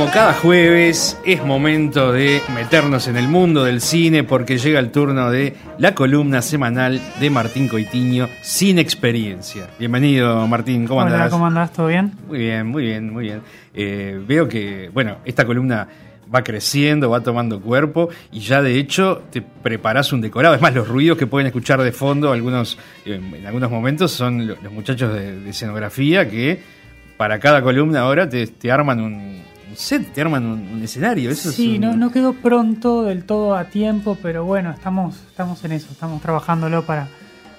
Como cada jueves es momento de meternos en el mundo del cine porque llega el turno de la columna semanal de Martín Coitiño sin experiencia. Bienvenido Martín, ¿cómo Hola, andás? ¿cómo andás? ¿Todo bien? Muy bien, muy bien, muy bien. Eh, veo que, bueno, esta columna va creciendo, va tomando cuerpo y ya de hecho te preparás un decorado. Es más, los ruidos que pueden escuchar de fondo algunos, en algunos momentos son lo- los muchachos de, de escenografía que para cada columna ahora te, te arman un set, te arman un, un escenario. Eso sí, es un- no, no quedó pronto del todo a tiempo, pero bueno, estamos, estamos en eso, estamos trabajándolo para...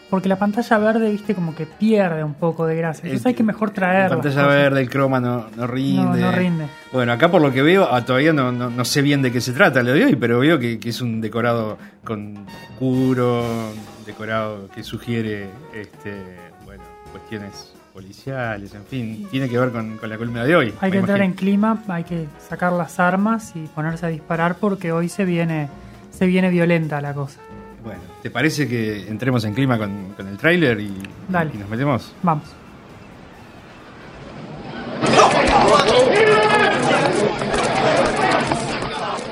Porque la pantalla verde, viste, como que pierde un poco de gracia. Entonces El- hay que mejor traer. La las pantalla verde, el croma no, no rinde. No, no rinde. Bueno, acá por lo que veo, ah, todavía no, no, no sé bien de qué se trata lo de hoy, pero veo que, que es un decorado con oscuro, un decorado que sugiere este, bueno, cuestiones policiales, en fin, tiene que ver con, con la columna de hoy. Hay que entrar en clima, hay que sacar las armas y ponerse a disparar porque hoy se viene, se viene violenta la cosa. Bueno, ¿te parece que entremos en clima con, con el tráiler y nos metemos? Vamos.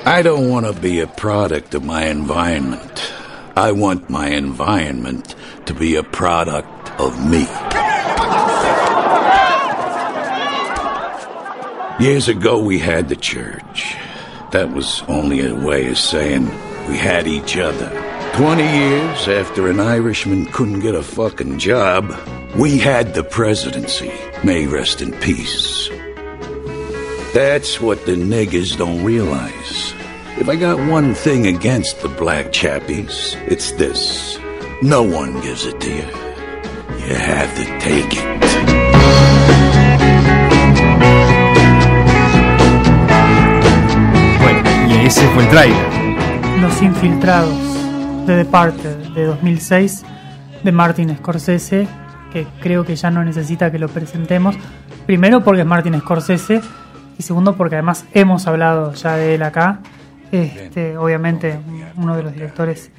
I don't want to be a product of my environment. I want my environment to be a product of me. Years ago, we had the church. That was only a way of saying we had each other. Twenty years after an Irishman couldn't get a fucking job, we had the presidency. May rest in peace. That's what the niggers don't realize. If I got one thing against the black chappies, it's this. No one gives it to you. You have to take it. Ese fue el tráiler. Los Infiltrados de Departed de 2006 de Martin Scorsese, que creo que ya no necesita que lo presentemos. Primero porque es Martin Scorsese y segundo porque además hemos hablado ya de él acá. Este, obviamente uno de los directores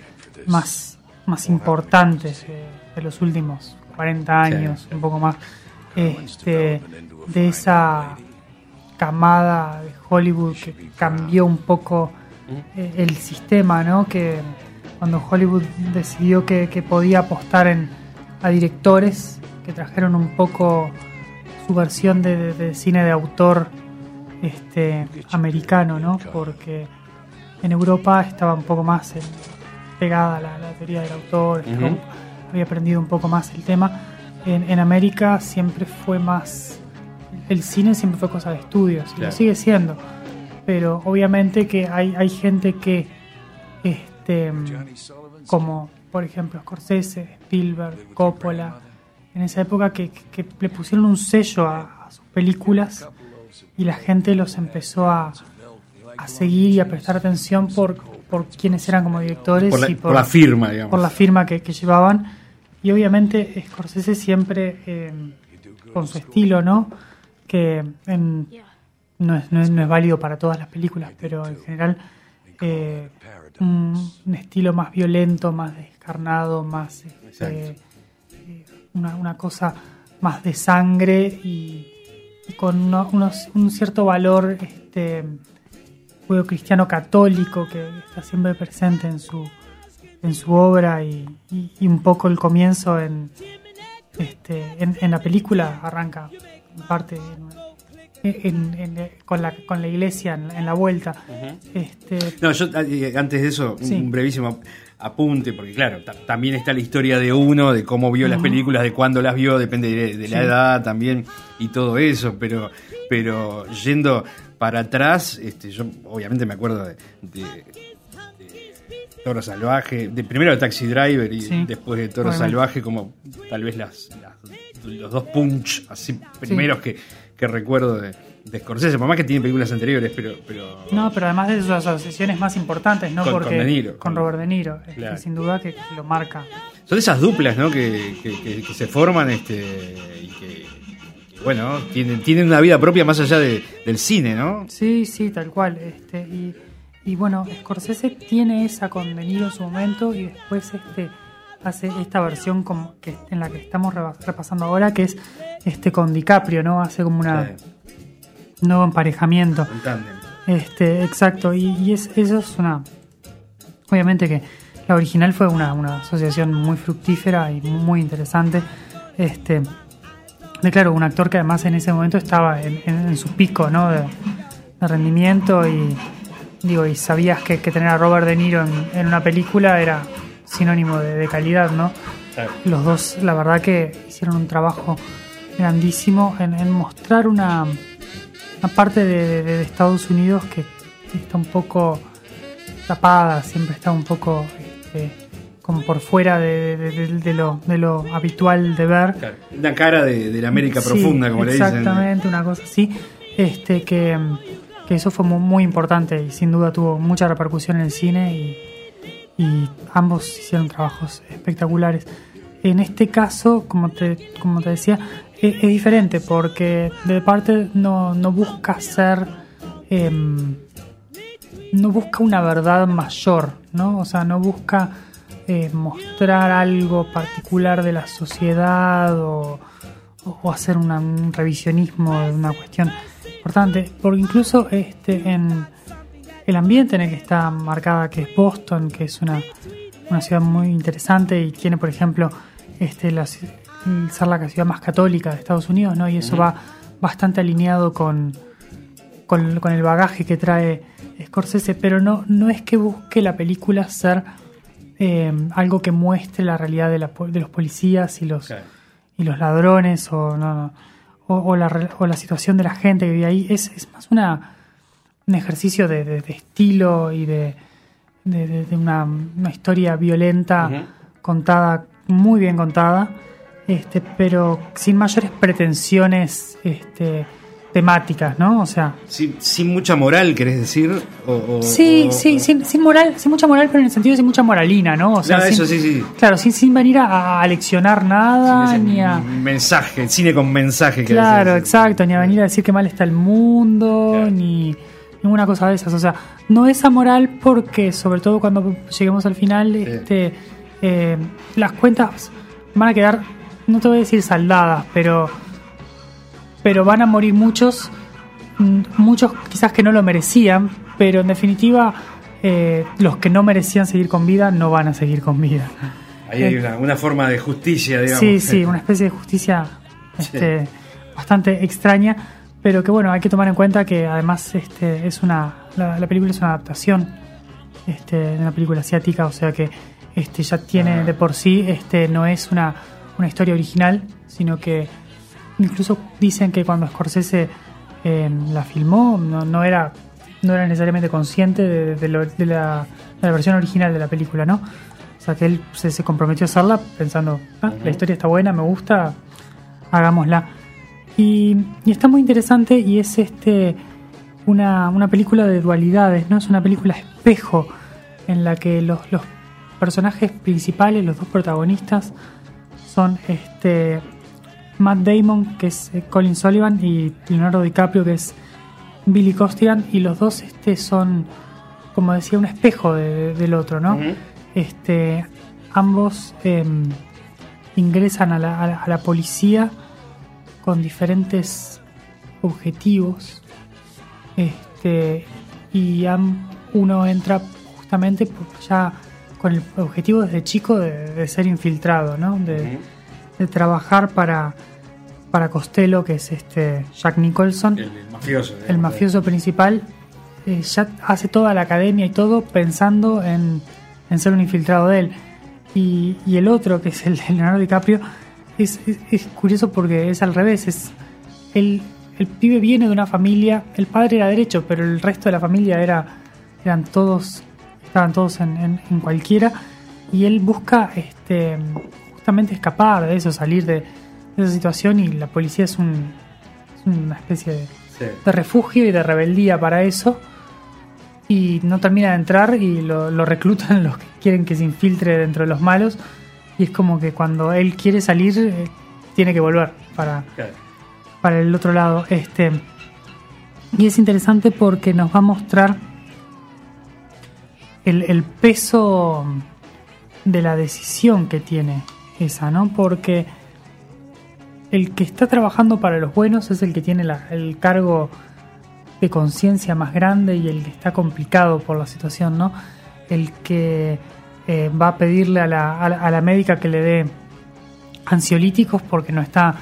más, más importantes de, de los últimos 40 años, un poco más, este, de esa camada de Hollywood que cambió un poco eh, el sistema, ¿no? Que cuando Hollywood decidió que, que podía apostar en, a directores que trajeron un poco su versión de, de- de cine de autor este, americano, ¿no? Porque en Europa estaba un poco más eh, pegada la, la teoría del autor, había aprendido un poco más el tema. En, en América siempre fue más el cine siempre fue cosa de estudios y lo Claro. sigue siendo pero obviamente que hay, hay gente que este como por ejemplo Scorsese, Spielberg, Coppola en esa época que, que le pusieron un sello a, a sus películas y la gente los empezó a, a seguir y a prestar atención por, por quienes eran como directores Por la, y por la firma, digamos. por la firma que, que llevaban. Y obviamente Scorsese siempre eh, con su estilo, ¿no? Que en- no, es, no, es, no es válido para todas las películas, pero en general eh, un, un estilo más violento, más descarnado, más este, eh, una, una cosa más de sangre y, y con uno- unos- un cierto valor este juego cristiano católico que está siempre presente en su en su obra y, y- y un poco el comienzo en este en, en la película arranca en parte en- en- en- con la con la iglesia en, en la vuelta. Este No, yo eh, antes de eso, un- Sí. un brevísimo apunte, porque claro, ta- también está la historia de uno, de cómo vio las películas, de cuándo las vio, depende de, de la edad también y todo eso, pero, pero yendo para atrás, este, yo obviamente me acuerdo de, de- de Toro Salvaje, de primero de Taxi Driver y Sí, después de Toro obviamente. Salvaje, como tal vez las, las- los dos punch así primeros que, que recuerdo de, de Scorsese, por más que tiene películas anteriores, pero... pero no pero además de sus asociaciones más importantes no Con- con porque De Niro. con Robert De Niro Claro. sin duda que, lo marca Son esas duplas, ¿no? Que, que- se forman este, y que, que, bueno, tienen, tienen una vida propia más allá de- del cine, ¿no? Sí, sí, tal cual. Este, y, y bueno, Scorsese tiene esa con De Niro en su momento y después este hace esta versión como que en la que estamos repasando ahora, que es este con DiCaprio, ¿no? Hace como una, nuevo emparejamiento. Un. Este, exacto, y, y es, eso es una. Obviamente que la original fue una, una asociación muy fructífera y muy interesante. Este, de claro, un actor que además en ese momento estaba en, en- en su pico ¿no? de, de rendimiento y digo y sabías que, que tener a Robert De Niro en, en una película era sinónimo de, de calidad, ¿no? Claro. Los dos, la verdad que hicieron un trabajo grandísimo en, en mostrar una, una parte de, Estados Unidos que está un poco tapada, siempre está un poco este, como por fuera de, lo, de lo habitual de ver. Claro. Una cara de, la América Sí, profunda, como le dicen. Exactamente, una cosa así. Este, que, que eso fue mu- muy, importante y sin duda tuvo mucha repercusión en el cine y, y ambos hicieron trabajos espectaculares. En este caso, como te, como te decía, e- es, diferente porque de parte no, no busca ser... em, no busca una verdad mayor, ¿no? O sea, no busca eh, mostrar algo particular de la sociedad o, o- hacer un revisionismo de una cuestión importante, porque incluso este en el ambiente en el que está marcada, que es Boston, que es una, una ciudad muy interesante y tiene, por ejemplo, este la, ser la ciudad más católica de Estados Unidos, ¿no? Y eso va bastante alineado con, con, con el bagaje que trae Scorsese, pero no, no es que busque la película ser eh, algo que muestre la realidad de, la de los policías y los, y los ladrones o, no, no, o, o la, o la situación de la gente que vive ahí. Es, es más una, un ejercicio de, de- de estilo y de, de, una, una historia violenta contada, muy bien contada, este, pero sin mayores pretensiones este, temáticas, ¿no? O sea, Sin, sin mucha moral, querés decir. O, o- Sí, o- sí, sin, sin moral, sin mucha moral, pero en el sentido de sin mucha moralina, ¿no? O sea, sin- eso sí, sí. Claro, sin, sin venir a, a leccionar nada, sin ni a. mensaje, cine con mensaje. querés Claro, decir. exacto, ni a venir a decir que mal está el mundo, Claro. ni ninguna cosa de esas. O sea, no es amoral porque, sobre todo cuando lleguemos al final, este, eh, las cuentas van a quedar, no te voy a decir saldadas, pero, pero van a morir muchos, mm, muchos quizás que no lo merecían, pero en definitiva, eh, los que no merecían seguir con vida no van a seguir con vida. Ahí hay una, una forma de justicia, digamos. Sí, sí, una especie de justicia este, bastante extraña, pero que bueno, hay que tomar en cuenta que además este, es una la, la película es una adaptación este, de una película asiática, o sea que este, ya tiene de por sí, este, no es una, una historia original, sino que incluso dicen que cuando Scorsese eh, la filmó no, no era no era necesariamente consciente de, de lo- de la, de la versión original de la película, ¿no? O sea que él se, se comprometió a hacerla pensando, ah, la historia está buena, me gusta, hagámosla. Y, y está muy interesante y es este una, una película de dualidades, ¿no? Es una película espejo en la que los, los personajes principales, los dos protagonistas, son este Matt Damon, que es eh, Colin Sullivan, y Leonardo DiCaprio, que es Billy Costigan, y los dos este, son, como decía, un espejo de- del otro, ¿no? Este, ambos em, ingresan a la, a la- a la policía con diferentes objetivos este, y uno entra justamente ya con el objetivo desde chico de, de ser infiltrado, ¿no? de, trabajar para, para Costello, que es este Jack Nicholson El, el mafioso. el mafioso principal eh, ya hace toda la academia y todo pensando en, en ser un infiltrado de él. Y, y el otro, que es el de Leonardo DiCaprio, es, es- es curioso porque es al revés. Es el, el pibe viene de una familia, el padre era derecho, pero el resto de la familia era eran todos estaban todos en, en- en cualquiera y él busca este justamente escapar de eso, salir de, de esa situación y la policía es, un, es una especie de Sí. de refugio y de rebeldía para eso. Y no termina de entrar y lo, lo reclutan los que quieren que se infiltre dentro de los malos. Y es como que cuando él quiere salir, eh, tiene que volver para, Claro. para el otro lado. Este, y es interesante porque nos va a mostrar el, el peso de la decisión que tiene esa, ¿no? Porque el que está trabajando para los buenos es el que tiene la- el cargo de conciencia más grande y el que está complicado por la situación, ¿no? El que eh, va a pedirle a la, a, la, médica que le dé ansiolíticos porque no está,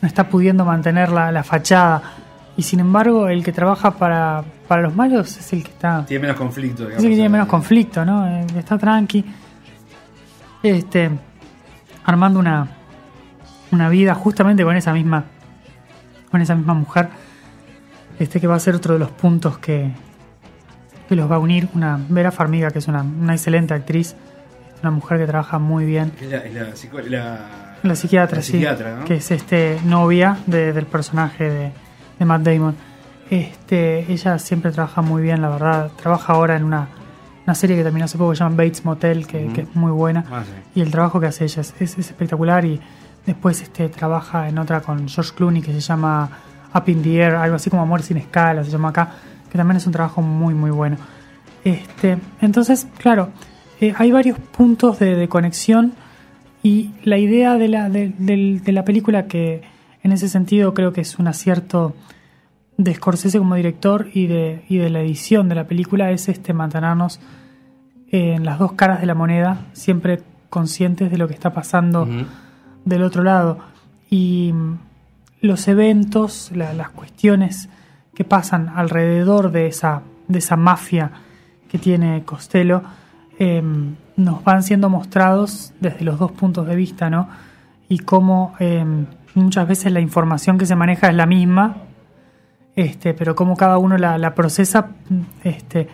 no está pudiendo mantener la, fachada. Y sin embargo, el que trabaja para, para los malos es el que está. Tiene menos conflicto, Es el que tiene menos conflicto, ¿no? Eh, está tranqui. Este. Armando una. Una vida justamente con esa misma. Con esa misma mujer. Este que va a ser otro de los puntos que. Que los va a unir. Una Vera Farmiga, que es una, una excelente actriz. Una mujer que trabaja muy bien. Es la, la, la, psiquiatra, sí. Que es este novia del personaje de de Matt Damon. Este, ella siempre trabaja muy bien, la verdad. Trabaja ahora en una, una serie que terminó hace poco que se llama Bates Motel, que, es muy buena. Ah, y el trabajo que hace ella es, es, espectacular. Y después este, trabaja en otra con George Clooney que se llama Up in the Air, algo así como Amor sin escala, se llama acá, que también es un trabajo muy, muy bueno. Este, entonces, claro, eh, hay varios puntos de, conexión y la idea de la, de la película que en ese sentido creo que es un acierto de Scorsese como director y de, y de la edición de la película es este mantenernos en las dos caras de la moneda, siempre conscientes de lo que está pasando del otro lado. Y los eventos, las cuestiones que pasan alrededor de esa, de esa mafia que tiene Costello, em, nos van siendo mostrados desde los dos puntos de vista, ¿no? Y cómo em, muchas veces la información que se maneja es la misma, este, pero cómo cada uno la, procesa este,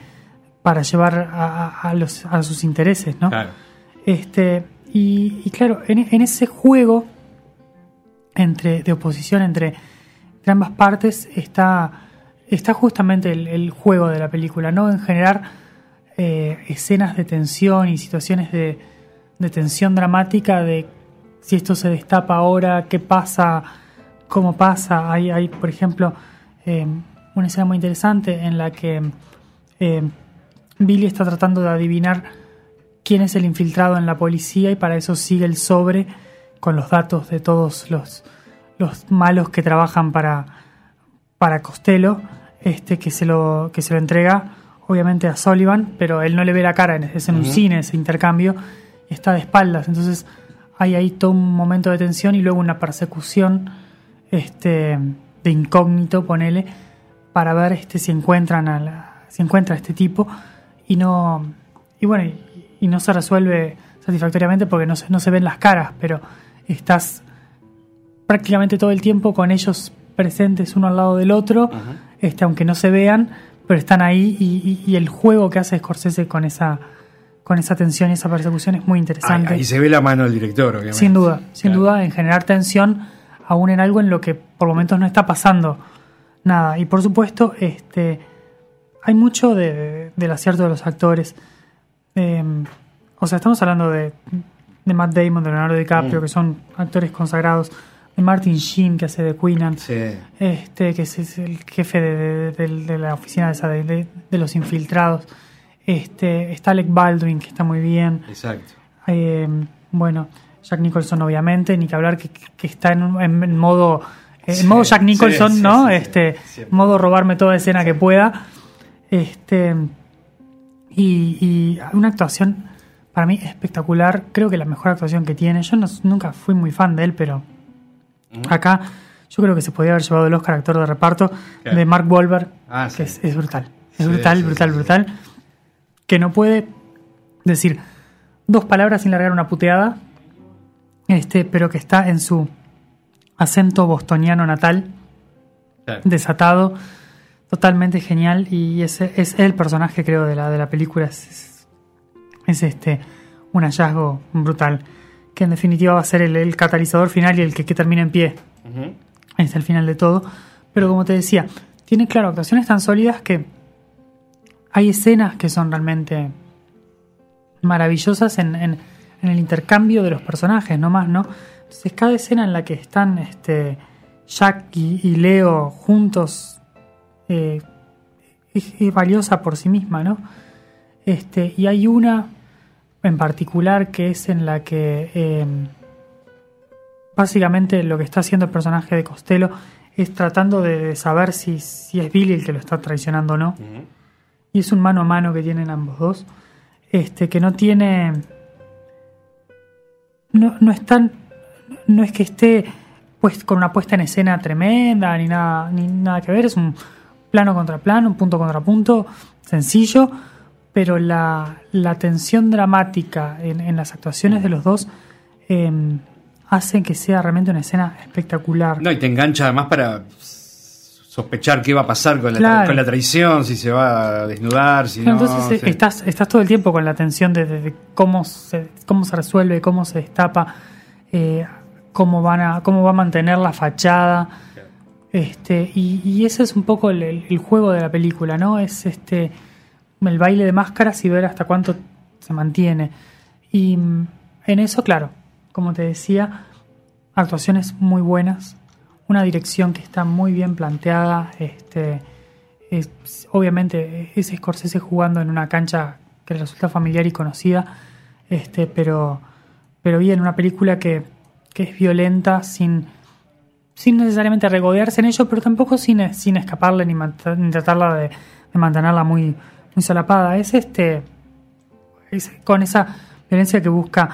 para llevar a, los, a sus intereses, ¿no? Este, y, claro, en, ese juego entre, de oposición entre, ambas partes está, está justamente el, juego de la película, ¿no? En generar eh, escenas de tensión y situaciones de, tensión dramática de si esto se destapa ahora, qué pasa, cómo pasa. Hay, hay por ejemplo, eh, una escena muy interesante en la que eh, Billy está tratando de adivinar quién es el infiltrado en la policía y para eso sigue el sobre con los datos de todos los, los malos que trabajan para, para Costello, este, que, se lo, que se lo entrega obviamente a Sullivan, pero él no le ve la cara, es en un cine ese intercambio, y está de espaldas. Entonces hay ahí todo un momento de tensión y luego una persecución este, de incógnito, ponele, para ver este, si encuentran a la, si encuentra a este tipo. Y no y bueno y, no se resuelve satisfactoriamente porque no se, no se ven las caras, pero estás prácticamente todo el tiempo con ellos presentes uno al lado del otro, este, aunque no se vean, pero están ahí y, y el juego que hace Scorsese con esa con esa tensión y esa persecución es muy interesante. Ahí, se ve la mano del director, obviamente. Sin duda, sin duda, en generar tensión aún en algo en lo que por momentos no está pasando nada. Y por supuesto, este hay mucho de, del acierto de los actores. Em, o sea, estamos hablando de, de, Matt Damon, de Leonardo DiCaprio, mm. que son actores consagrados. Martin Sheen, que hace de Queenan. Este, que es, el jefe de, la oficina de, de los infiltrados. Este, está Alec Baldwin, que está muy bien. Exacto. Eh, bueno, Jack Nicholson, obviamente, ni que hablar que, está en, modo. En modo Jack Nicholson, ¿no? este, modo robarme toda escena que pueda. Este. Y, una actuación para mí espectacular. Creo que la mejor actuación que tiene. Yo nunca fui muy fan de él, pero acá yo creo que se podía haber llevado el Oscar actor de reparto de Mark Wahlberg, ah, que es, brutal. Es brutal, brutal, brutal que no puede decir dos palabras sin largar una puteada, este, pero que está en su acento bostoniano natal, desatado, totalmente genial, y ese es el personaje, creo, de la, de la película. Es, este un hallazgo brutal, que en definitiva va a ser el, catalizador final y el que, que termina en pie. Es el final de todo. Pero como te decía, tiene, claro, actuaciones tan sólidas que hay escenas que son realmente maravillosas en, el intercambio de los personajes, no más, ¿no? Entonces, cada escena en la que están este, Jack y, Leo juntos eh, es, valiosa por sí misma, ¿no? Este, y hay una en particular que es en la que em, básicamente lo que está haciendo el personaje de Costello es tratando de, saber si, si es Billy el que lo está traicionando o no. Y es un mano a mano que tienen ambos dos. Este, que no tiene. No, no es tan. No es que esté pues con una puesta en escena tremenda, ni nada, ni nada que ver. Es un plano contra plano, un punto contra punto, sencillo. Pero la, la tensión dramática en, en las actuaciones de los dos eh, hacen que sea realmente una escena espectacular. No, y te engancha además para sospechar qué va a pasar con la, con la traición, si se va a desnudar, si no. Entonces eh, sí. estás, estás todo el tiempo con la tensión de, de- de cómo, se, cómo se resuelve, cómo se destapa, eh, cómo, van a, cómo va a mantener la fachada. Este, y, y ese es un poco el, el- el juego de la película, ¿no? Es este el baile de máscaras y ver hasta cuánto se mantiene. Y mm, en eso, claro, como te decía, actuaciones muy buenas, una dirección que está muy bien planteada, este es, obviamente es Scorsese jugando en una cancha que le resulta familiar y conocida, este, pero, pero bien, una película que, que es violenta sin, sin necesariamente regodearse en ello, pero tampoco sin, sin escaparle ni, ni tratarla de mantenerla muy, muy solapada. Es este es con esa violencia que busca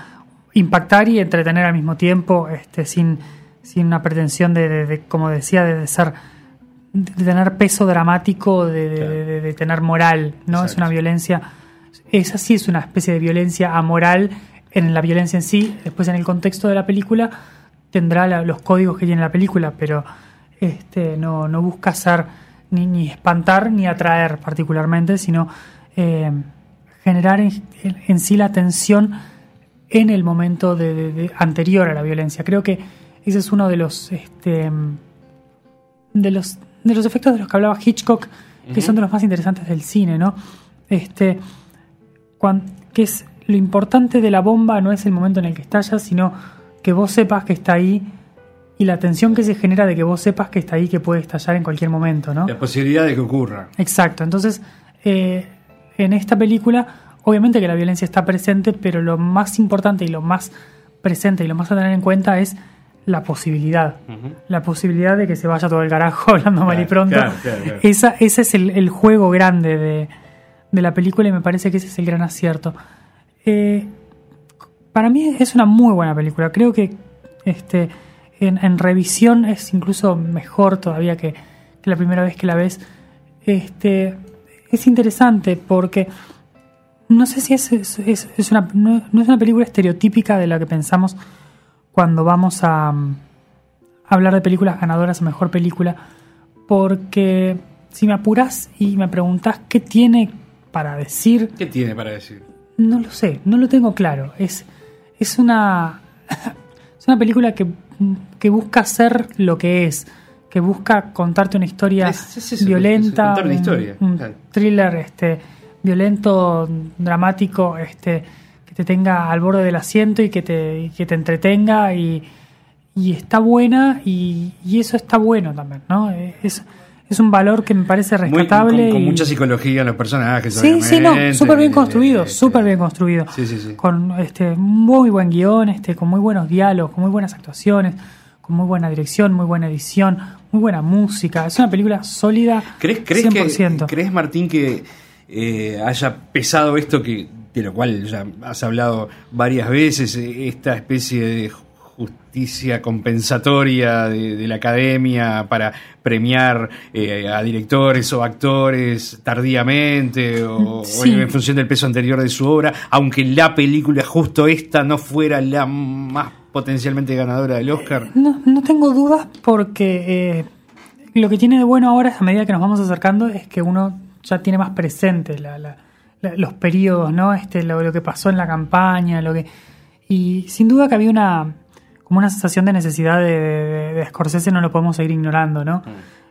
impactar y entretener al mismo tiempo, este, sin, sin una pretensión de, de- de, como decía, de, de ser de tener peso dramático, de, de- Claro. de- de tener moral, ¿no? Es una violencia, esa sí es una especie de violencia amoral en la violencia en sí, después en el contexto de la película tendrá la- los códigos que tiene la película, pero este no, no busca ser ni, ni espantar ni atraer particularmente, sino eh, generar en, en sí la tensión en el momento de- de- de- anterior a la violencia. Creo que ese es uno de los este, de los de los efectos de los que hablaba Hitchcock, que son de los más interesantes del cine, ¿no? Este, que es lo importante de la bomba no es el momento en el que estalla, sino que vos sepas que está ahí y la tensión que se genera de que vos sepas que está ahí, que puede estallar en cualquier momento, ¿no? La posibilidad de que ocurra. Exacto. Entonces, eh, en esta película, obviamente que la violencia está presente, pero lo más importante y lo más presente y lo más a tener en cuenta es la posibilidad. La posibilidad de que se vaya todo el carajo hablando mal y pronto. claro. Esa, ese es el, el juego grande de, de la película y me parece que ese es el gran acierto. Eh, para mí es una muy buena película. Creo que este, en, en revisión es incluso mejor todavía que, que la primera vez que la ves. Este, es interesante porque no sé si es, es- es- es una, no, no es una película estereotípica de la que pensamos cuando vamos a, mm, hablar de películas ganadoras a mejor película, porque si me apuras y me preguntas qué tiene para decir, ¿Qué tiene para decir? no lo sé, no lo tengo claro. Es, es una es una película que, que busca ser lo que es, que busca contarte una historia Es- es eso, violenta, contar una un- historia, un, thriller este violento, dramático, este que te tenga al borde del asiento y que te, y que te entretenga y, y está buena y, y eso está bueno también, ¿no? Es, es un valor que me parece Muy- rescatable. con, con y- mucha psicología en los personajes. Sí, sí, no, súper bien construido, súper bien construido. Sí, sí, sí. Con este muy buen guion, este, con muy buenos diálogos, con muy buenas actuaciones, con muy buena dirección, muy buena edición, muy buena música. Es una película sólida, ¿Crees, crees, 100%. que, ¿Crees, Martín, que eh, haya pesado esto que de lo cual ya has hablado varias veces, esta especie de justicia compensatoria de, de la academia para premiar eh, a directores o actores tardíamente o, en función del peso anterior de su obra, aunque la película justo esta no fuera la más potencialmente ganadora del Oscar? No, no tengo dudas porque eh, lo que tiene de bueno ahora, a medida que nos vamos acercando, es que uno ya tiene más presente la- la- la- los periodos, ¿no? Este, lo, lo que pasó en la campaña, lo que. Y sin duda que había una como una sensación de necesidad de, de, de Scorsese, no lo podemos seguir ignorando, ¿no?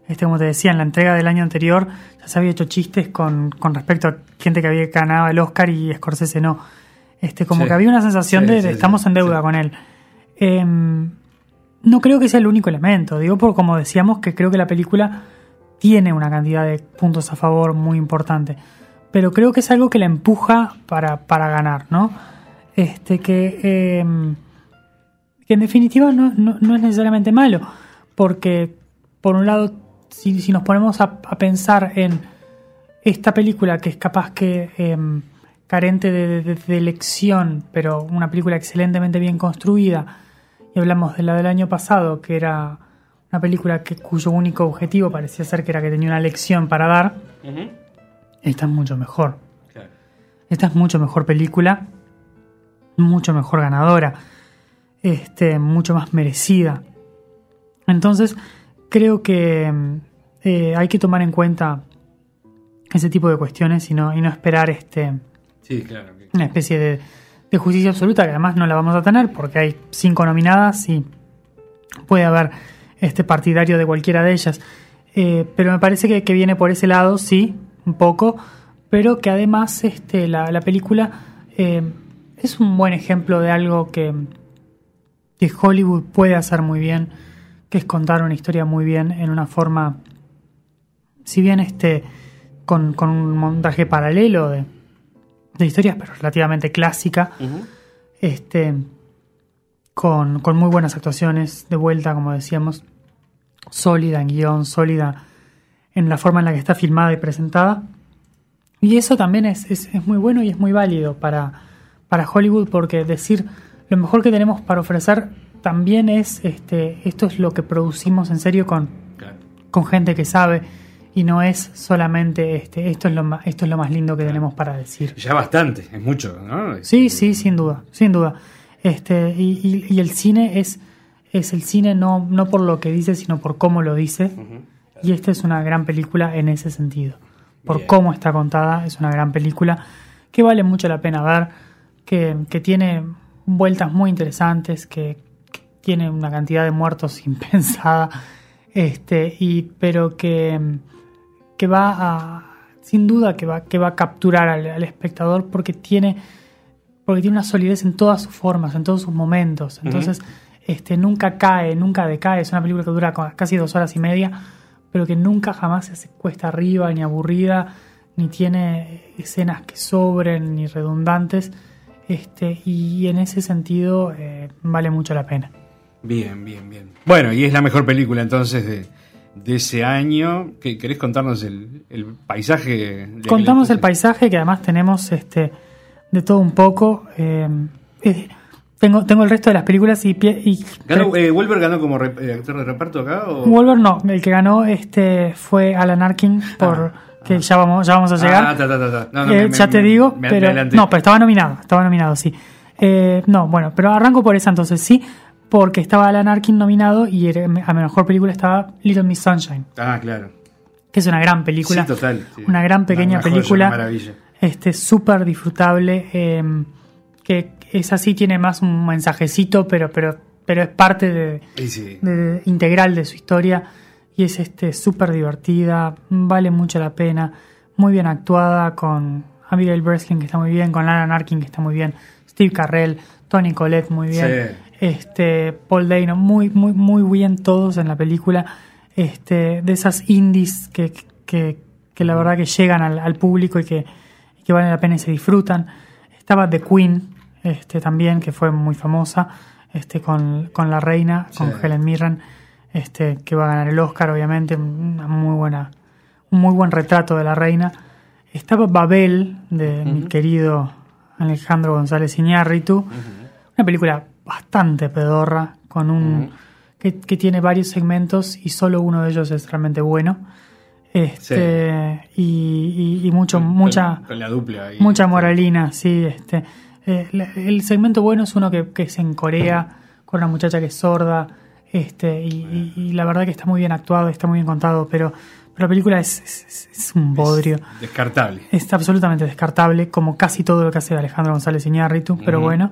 Este, como te decía, en la entrega del año anterior ya se había hecho chistes con, con respecto a gente que había ganado el Oscar y Scorsese no. Este, como Sí. que había una sensación Sí, de, sí, estamos en deuda con él. Em, no creo que sea el único elemento, digo por como decíamos que creo que la película tiene una cantidad de puntos a favor muy importante, pero creo que es algo que la empuja para, para ganar, ¿no? Este que, em, que en definitiva no, no- no es necesariamente malo, porque por un lado, si, si nos ponemos a, a pensar en esta película que es capaz que em, carente de, de- de elección, pero una película excelentemente bien construida, y hablamos de la del año pasado, que era una película que, cuyo único objetivo parecía ser que era que tenía una lección para dar, esta es mucho mejor. Claro. Esta es mucho mejor película, mucho mejor ganadora, este, mucho más merecida. Entonces, creo que eh, hay que tomar en cuenta ese tipo de cuestiones y no, y no esperar este, Sí, claro. una especie de, de justicia absoluta, que además no la vamos a tener porque hay cinco nominadas y puede haber este partidario de cualquiera de ellas. Eh, pero me parece que, que viene por ese lado, sí, un poco, pero que además este, la, la película eh, es un buen ejemplo de algo que, que Hollywood puede hacer muy bien, que es contar una historia muy bien en una forma, si bien este, con, con un montaje paralelo de, de historias, pero relativamente clásica, este, con, con muy buenas actuaciones de vuelta, como decíamos, sólida en guion, sólida en la forma en la que está filmada y presentada. Y eso también es, es, es muy bueno y es muy válido para, para Hollywood porque decir lo mejor que tenemos para ofrecer también es este, esto es lo que producimos en serio con, claro. con gente que sabe y no es solamente este, esto es lo más, esto es lo más lindo que tenemos para decir. Ya bastante, es mucho, ¿no? Sí, sí, sin duda, sin duda. Este, y, y- y el cine es, es el cine no, no por lo que dice, sino por cómo lo dice. Y esta es una gran película en ese sentido. Por Bien. cómo está contada, es una gran película que vale mucho la pena ver, que, que tiene vueltas muy interesantes, que, que tiene una cantidad de muertos impensada, este, y, pero que, que va a, sin duda que va, que va a capturar al, al espectador porque tiene porque tiene una solidez en todas sus formas, en todos sus momentos. Entonces, este, nunca cae, nunca decae. Es una película que dura casi dos horas y media, pero que nunca jamás se cuesta arriba, ni aburrida, ni tiene escenas que sobren, ni redundantes. Este, y en ese sentido eh, vale mucho la pena. Bien, bien, bien. Bueno, y es la mejor película entonces de, de ese año. ¿Qué- ¿Querés contarnos el, el paisaje? de Contamos el paisaje, que además tenemos este de todo un poco. eh, eh, tengo, tengo el resto de las películas y, pie- y ¿Ganó, eh, ¿Wolver ganó como rep- eh, actor de reparto acá? O? Wolver no, el que ganó este fue Alan Arkin por que ya vamos ya vamos a llegar. Ah, ta, ta, ta, ta. No, no, Eh, me- ya me- te digo, me- pero no, pero estaba nominado, estaba nominado, sí. Eh, no, bueno, pero arranco por esa entonces, sí, porque estaba Alan Arkin nominado y a mejor película estaba Little Miss Sunshine, Ah, claro. que es una gran película, Sí, total. sí. una gran pequeña Una joya, película, una maravilla. este súper disfrutable, eh, que es así tiene más un mensajecito, pero pero pero es parte de, sí. de- integral de su historia y es este súper divertida, vale mucho la pena, muy bien actuada con Abigail Breslin que está muy bien, con Alan Arkin que está muy bien, Steve Carrell, Tony Collette muy bien, Sí. este Paul Dano muy muy muy bien todos en la película, este de esas indies que, que, que la verdad que llegan al, al público y que, y que valen la pena y se disfrutan. Estaba The Queen este también que fue muy famosa este con, con la reina con Sí. Helen Mirren este que va a ganar el Oscar obviamente una muy buena un muy buen retrato de la reina. Estaba Babel de mi querido Alejandro González Iñárritu. Una película bastante pedorra con un que, que tiene varios segmentos y solo uno de ellos es realmente bueno. Este y, y- y mucho Con- mucha Con la dupla. ahí. Mucha moralina, sí. Este, eh, el segmento bueno es uno que, que es en Corea, con una muchacha que es sorda, este, y, y- y la verdad que está muy bien actuado, está muy bien contado, pero, pero la película es, es- es un bodrio. Descartable. Es absolutamente descartable, como casi todo lo que hace Alejandro González Iñárritu, pero bueno.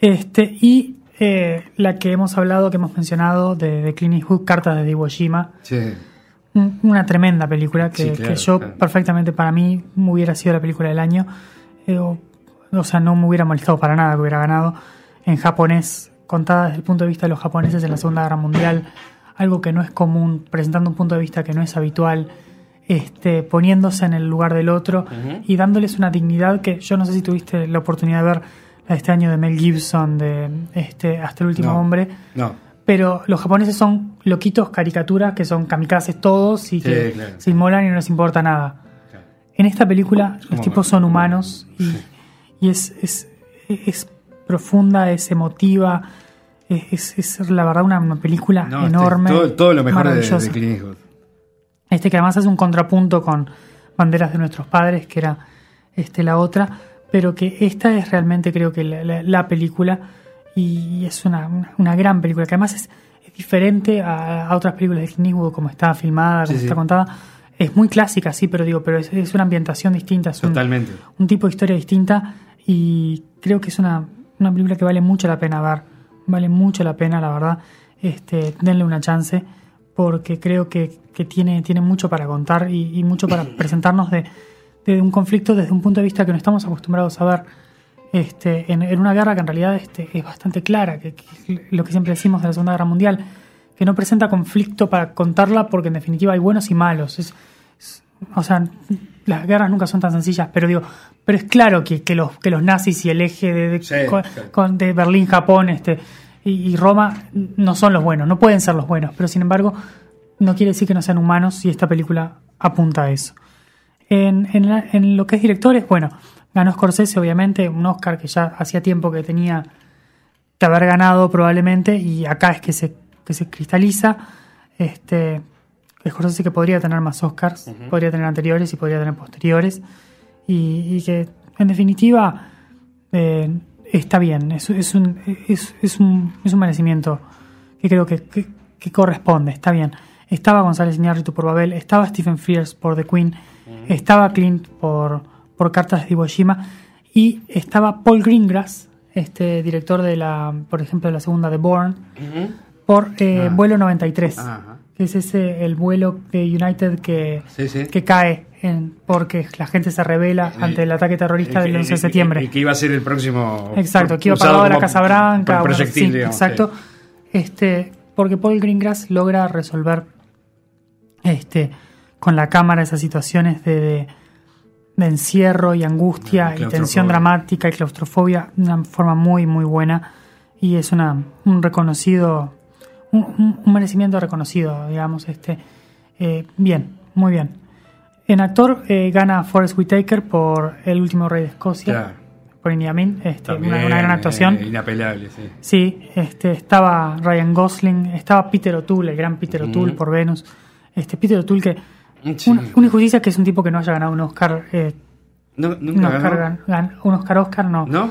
Este, y eh, la que hemos hablado, que hemos mencionado, de, de Clint Eastwood, Cartas de Iwo Jima, Sí. un- una tremenda película que, Sí, claro, que yo claro. perfectamente para mí hubiera sido la película del año. Eh, o, o sea, no me hubiera molestado para nada que hubiera ganado en japonés, contada desde el punto de vista de los japoneses en la Segunda Guerra Mundial, algo que no es común, presentando un punto de vista que no es habitual, este, poniéndose en el lugar del otro y dándoles una dignidad que yo no sé si tuviste la oportunidad de ver este año de Mel Gibson, de este, Hasta el último No. hombre, No. pero los japoneses son loquitos caricaturas que son kamikazes todos y Sí, que claro. se inmolan y no les importa nada. Claro. En esta película los tipos son humanos y, y es, es, es profunda, es emotiva, es, es, es la verdad una, una película No, este, enorme. todo, todo lo mejor de, de Clint Eastwood. Este que además hace un contrapunto con Banderas de nuestros padres, que era este, la otra, pero que esta es realmente creo que la, la- la película y es una, una, una gran película, que además es, es diferente a, a otras películas de Clint Eastwood, como está filmada, como sí. está contada. Es muy clásica, sí, pero digo, pero es, es una ambientación distinta, es un, Totalmente. un tipo de historia distinta y creo que es una, una película que vale mucho la pena ver. Vale mucho la pena, la verdad. Este, denle una chance porque creo que, que tiene, tiene mucho para contar y, y mucho para presentarnos de, de un conflicto desde un punto de vista que no estamos acostumbrados a ver. Este, en, en una guerra que en realidad este, es bastante clara, que, que lo que siempre decimos de la Segunda Guerra Mundial, que no presenta conflicto para contarla porque en definitiva hay buenos y malos. Es, es- o sea, las guerras nunca son tan sencillas, pero digo, pero es claro que, que los, que los nazis y el eje de, de, Sí, con- claro. con- de Berlín, Japón este, y, y Roma no son los buenos, no pueden ser los buenos, pero sin embargo no quiere decir que no sean humanos y esta película apunta a eso. En, en la- en lo que es directores, bueno, ganó Scorsese, obviamente, un Oscar que ya hacía tiempo que tenía que haber ganado probablemente, y acá es que se, que se cristaliza. Este, Scorsese que podría tener más Oscars, podría tener anteriores y podría tener posteriores, y, y que en definitiva eh, está bien, es, es, un, es, es un, es un merecimiento que creo que, que- que corresponde, está bien. Estaba González Iñárritu por Babel, estaba Stephen Frears por The Queen, estaba Clint por, por Cartas de Iwo Jima y estaba Paul Greengrass, este director de la, por ejemplo, de la segunda de Bourne, por eh, Ah. vuelo 93, Ajá. Que es ese el vuelo de United que, Sí, sí. que cae en, porque la gente se revela El- ante el ataque terrorista El del que- 11 de septiembre. el que iba a ser el próximo. Exacto, que iba para de la Casa Blanca. bueno, sí, digamos, exacto. Este, porque Paul Greengrass logra resolver este, con la cámara esas situaciones de, de, de encierro y angustia y tensión dramática y claustrofobia de una forma muy, muy buena. Y es una, un reconocido, un, un- un merecimiento reconocido, digamos. Este, eh, bien, muy bien. En actor eh, gana Forrest Whitaker por El último rey de Escocia, Claro. por Indy Amin, este, También, una, una gran actuación. eh, inapelable, sí. Sí, este, estaba Ryan Gosling, estaba Peter O'Toole, el gran Peter O'Toole por Venus. Este, Peter O'Toole que... Sí. Una, una injusticia que es un tipo que no haya ganado un Oscar, eh, No, un, nunca Oscar ganó. gan- gan- un Oscar Oscar, no. ¿No?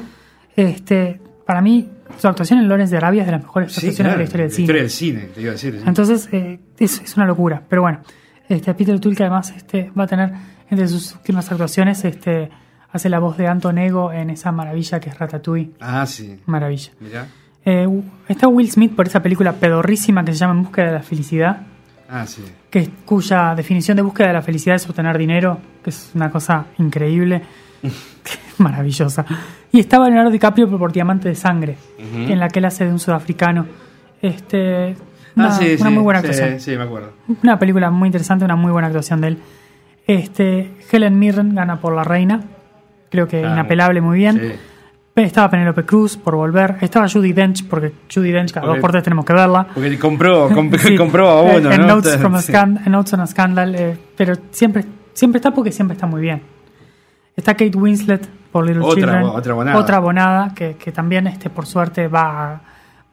Este, para mí, su actuación en Lawrence de Arabia es de las mejores Sí, actuaciones claro, de la historia del la cine. historia del cine, te iba a decir. Entonces, eh, es, es una locura. Pero bueno, este, Peter O'Toole que además este, va a tener entre sus últimas actuaciones, este, hace la voz de Anton Ego en esa maravilla que es Ratatouille. Ah, sí. Maravilla. Mirá. Eh, está Will Smith por esa película pedorrísima que se llama En búsqueda de la felicidad, Ah, sí. que, cuya definición de búsqueda de la felicidad es obtener dinero, que es una cosa increíble, maravillosa. Y estaba Leonardo DiCaprio por Diamante de Sangre, en la que él hace de un sudafricano. Este, una, ah, sí, una sí, muy buena actuación. Sí, me acuerdo. Una película muy interesante, una muy buena actuación de él. Este, Helen Mirren gana por La Reina, creo que Claro. inapelable, muy bien. Estaba Penelope Cruz por volver. Estaba Judy Dench, porque Judy Dench cada Porque- dos por tres tenemos que verla. Porque compró, comp- compró a uno, en, ¿no? Notes from a Notes on a Scandal, eh, pero siempre, siempre está porque siempre está muy bien. Está Kate Winslet por Little Otra Children. otra bonada. Otra bonada que, que también, este, por suerte, va a,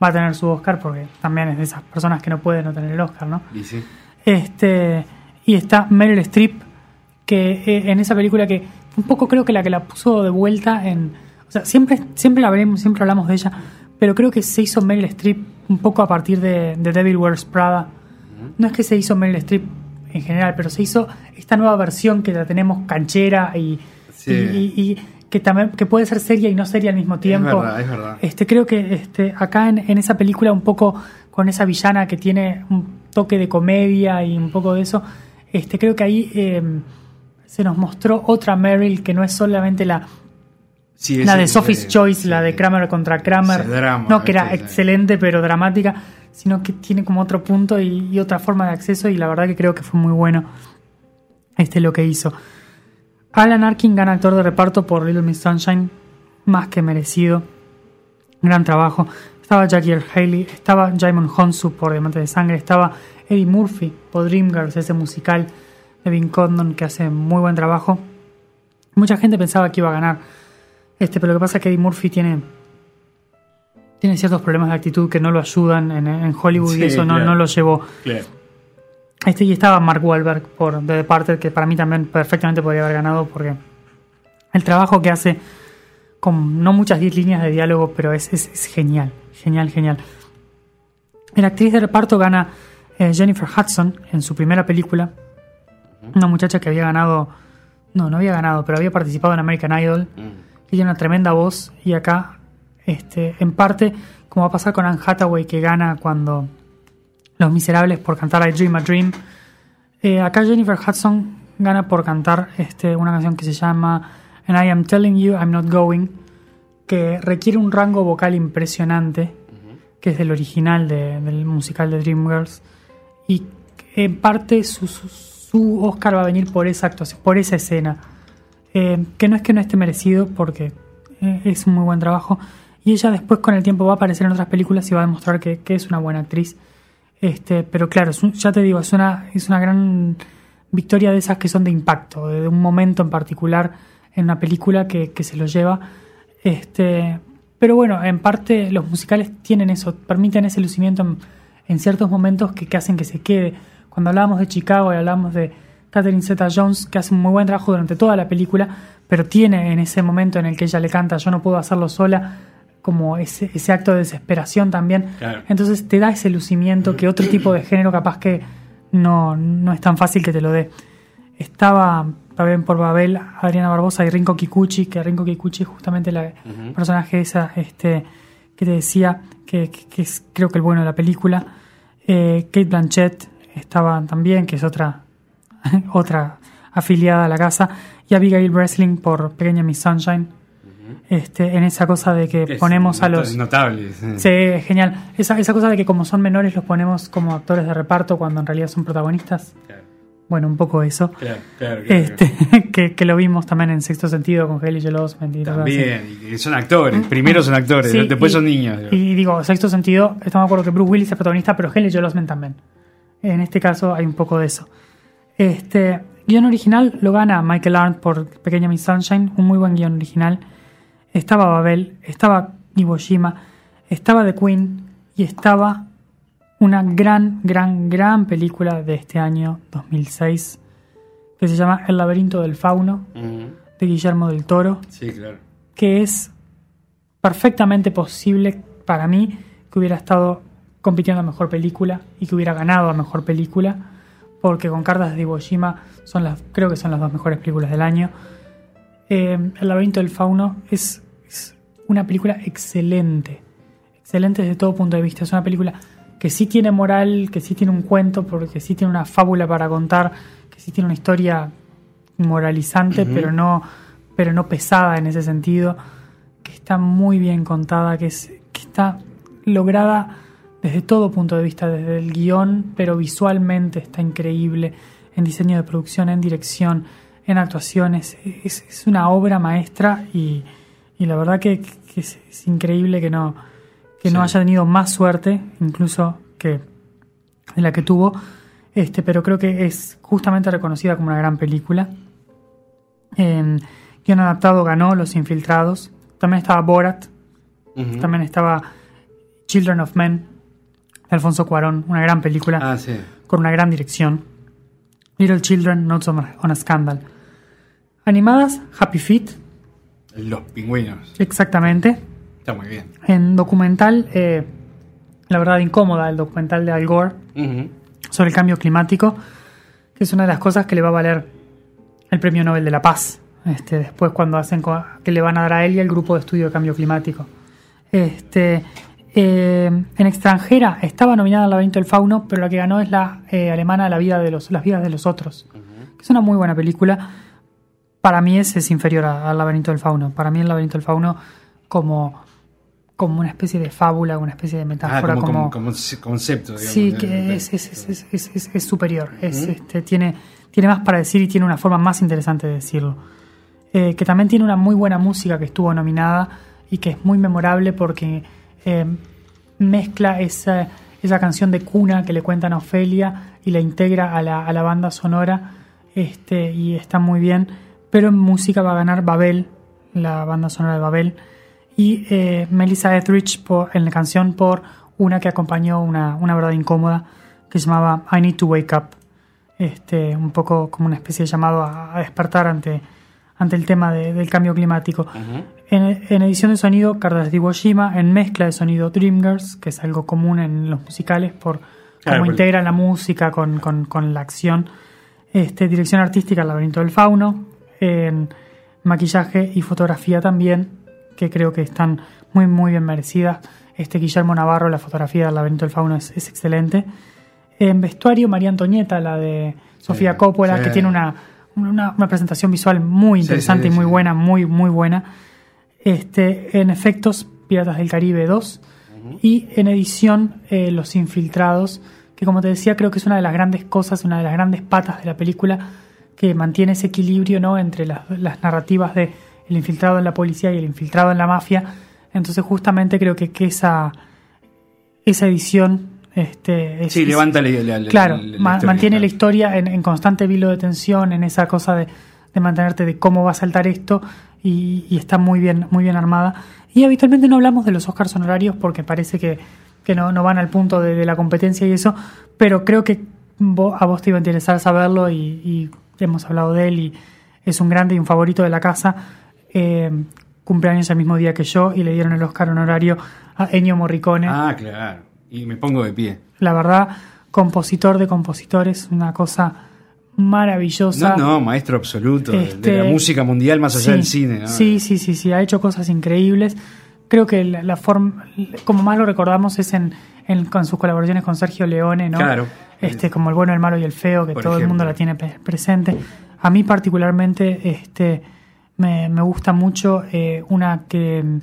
va a tener su Oscar porque también es de esas personas que no pueden no tener el Oscar, ¿no? Y sí. Este, y está Meryl Streep, que eh, en esa película que un poco creo que la que la puso de vuelta en. O sea, siempre, siempre la veremos, siempre hablamos de ella, pero creo que se hizo Meryl Streep un poco a partir de, de Devil Wears Prada. No es que se hizo Meryl Streep en general, pero se hizo esta nueva versión que la tenemos canchera y, Sí. y- y- y que también que puede ser seria y no seria al mismo tiempo. verdad, es verdad. Este, creo que este, acá en, en esa película, un poco con esa villana que tiene un toque de comedia y un poco de eso, este, creo que ahí eh, se nos mostró otra Meryl que no es solamente la, Sí, la de Sophie's Choice, la de Kramer contra Kramer. Drama, no, que era excelente pero dramática, sino que tiene como otro punto y, y otra forma de acceso y la verdad que creo que fue muy bueno este lo que hizo. Alan Arkin gana actor de reparto por Little Miss Sunshine, más que merecido. Gran trabajo. estaba Jackie Earl Haley, estaba Jaimon Honsu por Diamante de Sangre, estaba Eddie Murphy por Dreamgirls, ese musical de Vin Condon que hace muy buen trabajo. Mucha gente pensaba que iba a ganar este, pero lo que pasa es que Eddie Murphy tiene tiene ciertos problemas de actitud que no lo ayudan en, en Hollywood y eso no, no lo llevó. Claro. Este y estaba Mark Wahlberg por The Departed, que para mí también perfectamente podría haber ganado porque el trabajo que hace con no muchas líneas de diálogo, pero es, es- es genial, genial, genial. La actriz de reparto gana eh, Jennifer Hudson en su primera película, una muchacha que había ganado, no, no había ganado, pero había participado en American Idol, Mm. tiene una tremenda voz y acá, este, en parte, como va a pasar con Anne Hathaway que gana cuando Los Miserables por cantar I Dream a Dream, eh, acá Jennifer Hudson gana por cantar este, una canción que se llama And I Am Telling You I'm Not Going, que requiere un rango vocal impresionante, que es del original de- del musical de Dreamgirls, y en parte su, su, su Oscar va a venir por esa actuación, por esa escena, Eh, que no es que no esté merecido, porque eh, es un muy buen trabajo, y ella después con el tiempo va a aparecer en otras películas y va a demostrar que, que es una buena actriz. Este, pero claro, ya te digo, es una, es una gran victoria de esas que son de impacto, de un momento en particular en una película que, que se lo lleva. Este, pero bueno, en parte los musicales tienen eso, permiten ese lucimiento en, en ciertos momentos que, que hacen que se quede. Cuando hablábamos de Chicago y hablábamos de Catherine Zeta Jones, que hace un muy buen trabajo durante toda la película, pero tiene en ese momento en el que ella le canta Yo no puedo hacerlo sola, como ese, ese acto de desesperación también. Claro. Entonces te da ese lucimiento que otro tipo de género capaz que no, no es tan fácil que te lo dé. Estaba también por Babel Adriana Barbosa y Rinko Kikuchi, que Rinko Kikuchi es justamente la Ujú. personaje esa este, que te decía que, que- que es creo que el bueno de la película. Eh, Kate Blanchett estaba también, que es otra, otra afiliada a la casa. Y Abigail Breslin por Pequeña Miss Sunshine. Este, en esa cosa de que Es ponemos a los... Notables. Sí, genial. Esa, esa cosa de que como son menores los ponemos como actores de reparto cuando en realidad son protagonistas. Claro, Bueno, un poco eso. claro, claro. claro. Este, que, que lo vimos también en sexto sentido con Haley así. También, y son actores. Primero son actores, Sí, después y- son niños. digo. Y digo, sexto sentido, estamos de acuerdo que Bruce Willis es protagonista, pero Haley Joel Osment también. En este caso hay un poco de eso. Este guion original lo gana Michael Arndt por Pequeña Miss Sunshine, un muy buen guion original. Estaba Babel, estaba Iwo Jima, estaba The Queen y estaba una gran, gran, gran película de este año 2006 que se llama El laberinto del fauno de Guillermo del Toro Sí, claro. que es perfectamente posible para mí que hubiera estado compitiendo a mejor película y que hubiera ganado a mejor película porque con Cartas de Iwo Jima son las creo que son las dos mejores películas del año Eh, El laberinto del fauno es, es una película excelente excelente desde todo punto de vista. Es una película que sí tiene moral que sí tiene un cuento porque sí tiene una fábula para contar que sí tiene una historia moralizante pero no pero no pesada en ese sentido que está muy bien contada que es que está lograda desde todo punto de vista desde el guion pero visualmente está increíble en diseño de producción en dirección en actuaciones. Es, es una obra maestra y, y la verdad que, que es, es increíble que no que no haya tenido más suerte incluso que de la que tuvo. Este pero creo que es justamente reconocida como una gran película. En guion adaptado ganó Los Infiltrados. También estaba Borat. También estaba Children of Men de Alfonso Cuarón una gran película Ah, sí. con una gran dirección. Little Children, Notes on a Scandal. Animadas, Happy Feet, Los pingüinos. exactamente. Está muy bien. En documental, eh, la verdad incómoda, el documental de Al Gore Ujú. sobre el cambio climático, que es una de las cosas que le va a valer el Premio Nobel de la Paz. Este, después cuando hacen que le van a dar a él y al grupo de estudio de cambio climático. Este, eh, en extranjera estaba nominada al laberinto del fauno, pero la que ganó es la eh, alemana La vida de los, Las vidas de los otros. que Es una muy buena película. Para mí ese es inferior al laberinto del fauno. Para mí el laberinto del fauno como, como una especie de fábula, una especie de Ah, metáfora, como, como, como, como concepto, digamos. Sí, que es, es, es, es, superior. Es, este, tiene, tiene más para decir y tiene una forma más interesante de decirlo. Eh, que también tiene una muy buena música que estuvo nominada y que es muy memorable porque eh, mezcla esa, esa canción de cuna que le cuentan a Ofelia y la integra a la, a la banda sonora este, y está muy bien. Pero en música va a ganar Babel, la banda sonora de Babel, y eh, Melissa Etheridge por, en la canción por una que acompañó una, una verdad incómoda que se llamaba I Need to Wake Up. Este, un poco como una especie de llamado a, a despertar ante, ante el tema de- del cambio climático. en, en edición de sonido, Cardas Iwo Jima, en mezcla de sonido Dreamgirls, que es algo común en los musicales por Claro, cómo integran la música con, con- con la acción. Este, dirección artística, laberinto del fauno, en maquillaje y fotografía también, que creo que están muy, muy bien merecidas. Este Guillermo Navarro, la fotografía del laberinto del fauno es, es excelente. En vestuario, María Antonieta, la de Sofía Sí, Coppola, sí. que tiene una, una, una presentación visual muy interesante sí, y muy buena, muy, muy buena. Este, en efectos, Piratas del Caribe 2. Y en edición, eh, Los Infiltrados, que como te decía, creo que es una de las grandes cosas, una de las grandes patas de la película, que mantiene ese equilibrio ¿no? entre las, las narrativas de el infiltrado en la policía y el infiltrado en la mafia. Entonces, justamente creo que, que esa, esa edición. Este, es- Sí, levanta la, la- la- Claro, la- la ma- historia, mantiene la historia en, en constante vilo de tensión, en esa cosa de, de mantenerte de cómo va a saltar esto y, y está muy bien, muy bien armada. Y habitualmente no hablamos de los Oscars honorarios porque parece que, que no, no van al punto de, de la competencia y eso, pero creo que vo- a vos te iba a interesar saberlo y, y hemos hablado de él y es un grande y un favorito de la casa. Eh, cumpleaños el mismo día que yo y le dieron el Oscar honorario a Ennio Morricone. Ah, claro. Y me pongo de pie. La verdad, compositor de compositores, una cosa maravillosa. No, no, maestro absoluto de- de Este, la música mundial más allá Sí, del cine. ¿no? Sí, sí, sí, sí, ha hecho cosas increíbles. Creo que la, la forma, como más lo recordamos, es en, en- con sus colaboraciones con Sergio Leone, ¿no? Claro. Este, como el bueno, el malo y el feo, que todo el mundo la tiene presente. A mí particularmente, este, me, me gusta mucho eh, una que mm,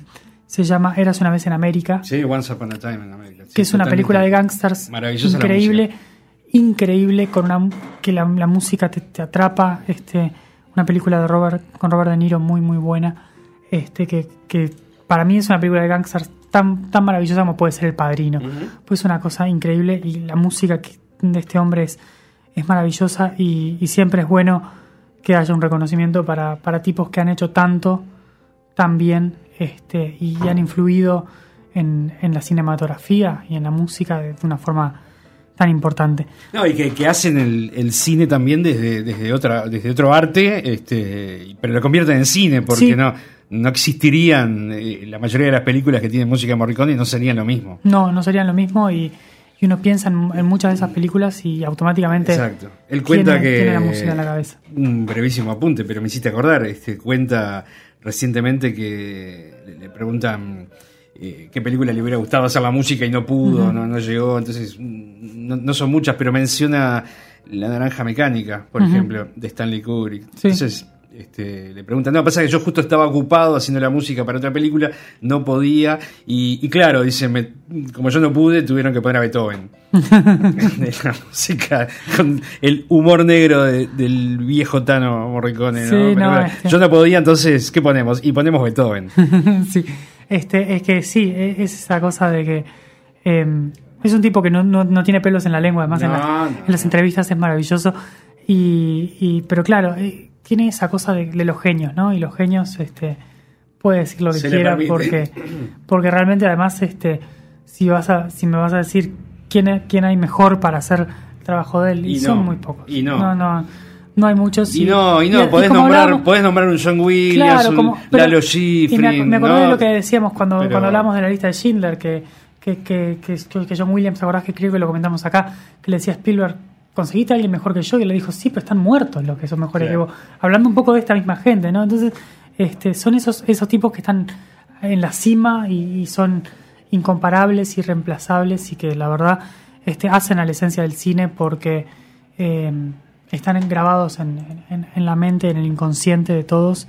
se llama Eras una vez en América Sí, Once Upon a Time in America. Sí, que es una película de gangsters increíble, increíble, con una que la, la música te, te atrapa, este, una película de Robert, con Robert De Niro muy muy buena, este, que, que para mí es una película de gangsters tan, tan maravillosa como puede ser El Padrino. Pues es una cosa increíble y la música que- de este hombre es, es maravillosa y, y siempre es bueno que haya un reconocimiento para, para tipos que han hecho tanto, tan bien este, y han influido en, en la cinematografía y en la música de, de una forma tan importante. No, y que, que hacen el, el cine también desde, desde, otra, desde otro arte, este, pero lo convierten en cine, porque Sí. no, no existirían eh, la mayoría de las películas que tienen música de Morricone y no serían lo mismo. No, no serían lo mismo y, y uno piensa en, en muchas de esas películas y automáticamente Exacto. Él cuenta tiene, que. tiene la música en la cabeza. Un brevísimo apunte, pero me hiciste acordar. Este, cuenta recientemente que le, preguntan eh, qué película le hubiera gustado hacer la música y no pudo, no, no llegó. Entonces, mm, no, no son muchas, pero menciona La Naranja Mecánica, por ejemplo, de Stanley Kubrick. Sí. Entonces. Este, le preguntan, no, pasa que yo justo estaba ocupado haciendo la música para otra película, no podía, y, y claro, dice, me- como yo no pude, tuvieron que poner a Beethoven de la música con el humor negro de- del viejo Tano Morricone. ¿no? Sí, Pero no, bueno, este- Yo no podía, entonces, ¿qué ponemos? Y ponemos Beethoven. sí, este, es que sí, e- es esa cosa de que eh, es un tipo que no, no, no tiene pelos en la lengua, además en, las, no, en las entrevistas es maravilloso. Y, y- pero claro, eh, tiene esa cosa de, de los genios, ¿no? Y los genios, este, puede decir lo que Se quiera porque, porque realmente además, este, si vas a, si me vas a decir quién, es- quién hay mejor para hacer el trabajo de él, y, Y son muy pocos. y no. no, no, no hay muchos. Y no, y no, y podés, nombrar, podés nombrar un John Williams, Claro, un como, pero- Lalo y Schifrin. me, me acordé ¿no? de lo que decíamos cuando, Pero- cuando hablamos de la lista de Schindler, que, que, que, que, John Williams, ¿te acordás que creo que lo comentamos acá? Que le decía Spielberg, ¿conseguiste a alguien mejor que yo? Y le dijo, sí, pero están muertos los que son mejores Claro. que vos. Hablando un poco de esta misma gente, ¿no? Entonces, este, son esos, esos tipos que están en la cima y, y son incomparables, irreemplazables y que la verdad este, hacen a la esencia del cine porque eh, están grabados en, en- en la mente, en el inconsciente de todos.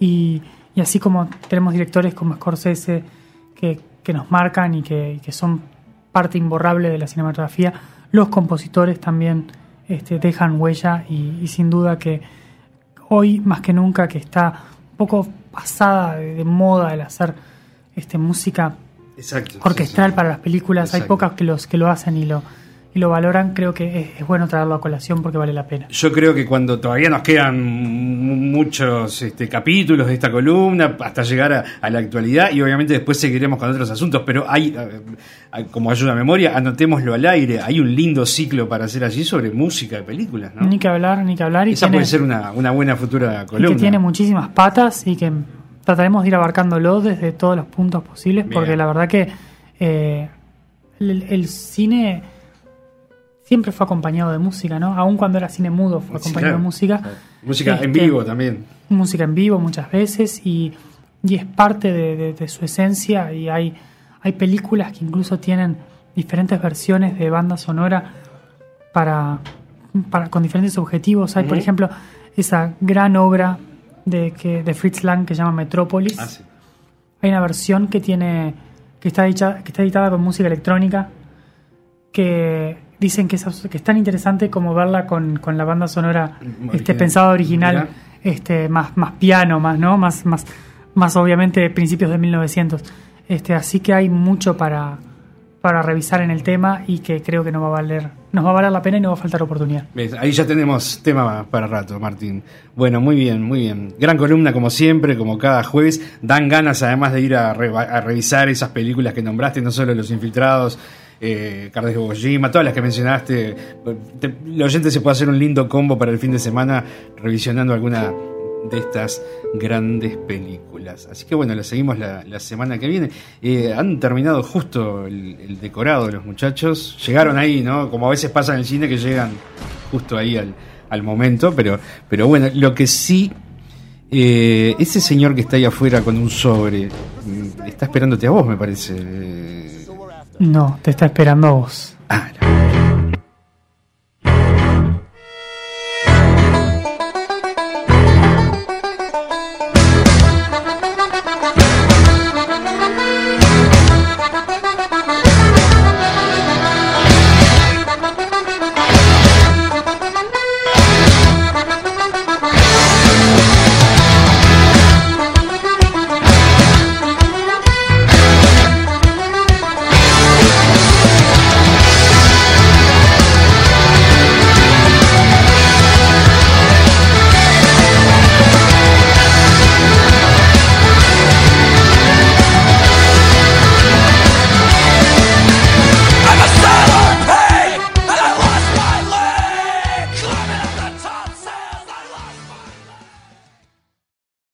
Y, y así como tenemos directores como Scorsese que, que nos marcan y que, y que son parte imborrable de la cinematografía, los compositores también este, dejan huella y, y sin duda que hoy más que nunca que está un poco pasada de, de moda el hacer este, música Exacto, orquestral para las películas. Hay pocas que los que lo hacen y lo y lo valoran, creo que es, bueno traerlo a colación porque vale la pena. Yo creo que cuando todavía nos quedan muchos este, capítulos de esta columna hasta llegar a, la actualidad y obviamente después seguiremos con otros asuntos, pero hay, eh, como ayuda a memoria, anotémoslo al aire, hay un lindo ciclo para hacer allí sobre música de películas. ¿no? Ni que hablar, ni que hablar. Y Esa puede ser una, buena futura columna. que tiene muchísimas patas y que trataremos de ir abarcándolo desde todos los puntos posibles porque la verdad que eh, el cine siempre fue acompañado de música, ¿no? Aún cuando era cine mudo fue acompañado de música. Música en este, vivo también. Música en vivo muchas veces y, es parte de, su esencia y hay, hay películas que incluso tienen diferentes versiones de banda sonora para, para con diferentes objetivos. Hay, por ejemplo, esa gran obra de, que, de Fritz Lang que se llama Metrópolis. Ah, hay una versión que tiene que está, dicha, que está editada con música electrónica que dicen que es, que es tan interesante como verla con, la banda sonora este, pensada original, este, más, más piano, más, ¿no? Más, más, más obviamente principios de 1900. Este, así que hay mucho para, para revisar en el tema y que creo que nos va a valer, nos va a valer la pena y no va a faltar oportunidad. Ahí ya tenemos tema para rato, Martín. Bueno, muy bien, muy bien. Gran columna como siempre, como cada jueves. Dan ganas además de ir a, a revisar esas películas que nombraste, no solo Los Infiltrados, eh, Cardes Gojima, todas las que mencionaste. el oyente se puede hacer un lindo combo para el fin de semana revisionando alguna de estas grandes películas. Así que bueno, la seguimos la, semana que viene. Eh, han terminado justo el, decorado de los muchachos. Llegaron ahí, ¿no? Como a veces pasa en el cine que llegan justo ahí al, al momento. Pero, pero bueno, lo que sí eh, ese señor que está ahí afuera con un sobre mm, está esperándote a vos, me parece. No, te está esperando a vos. Ah,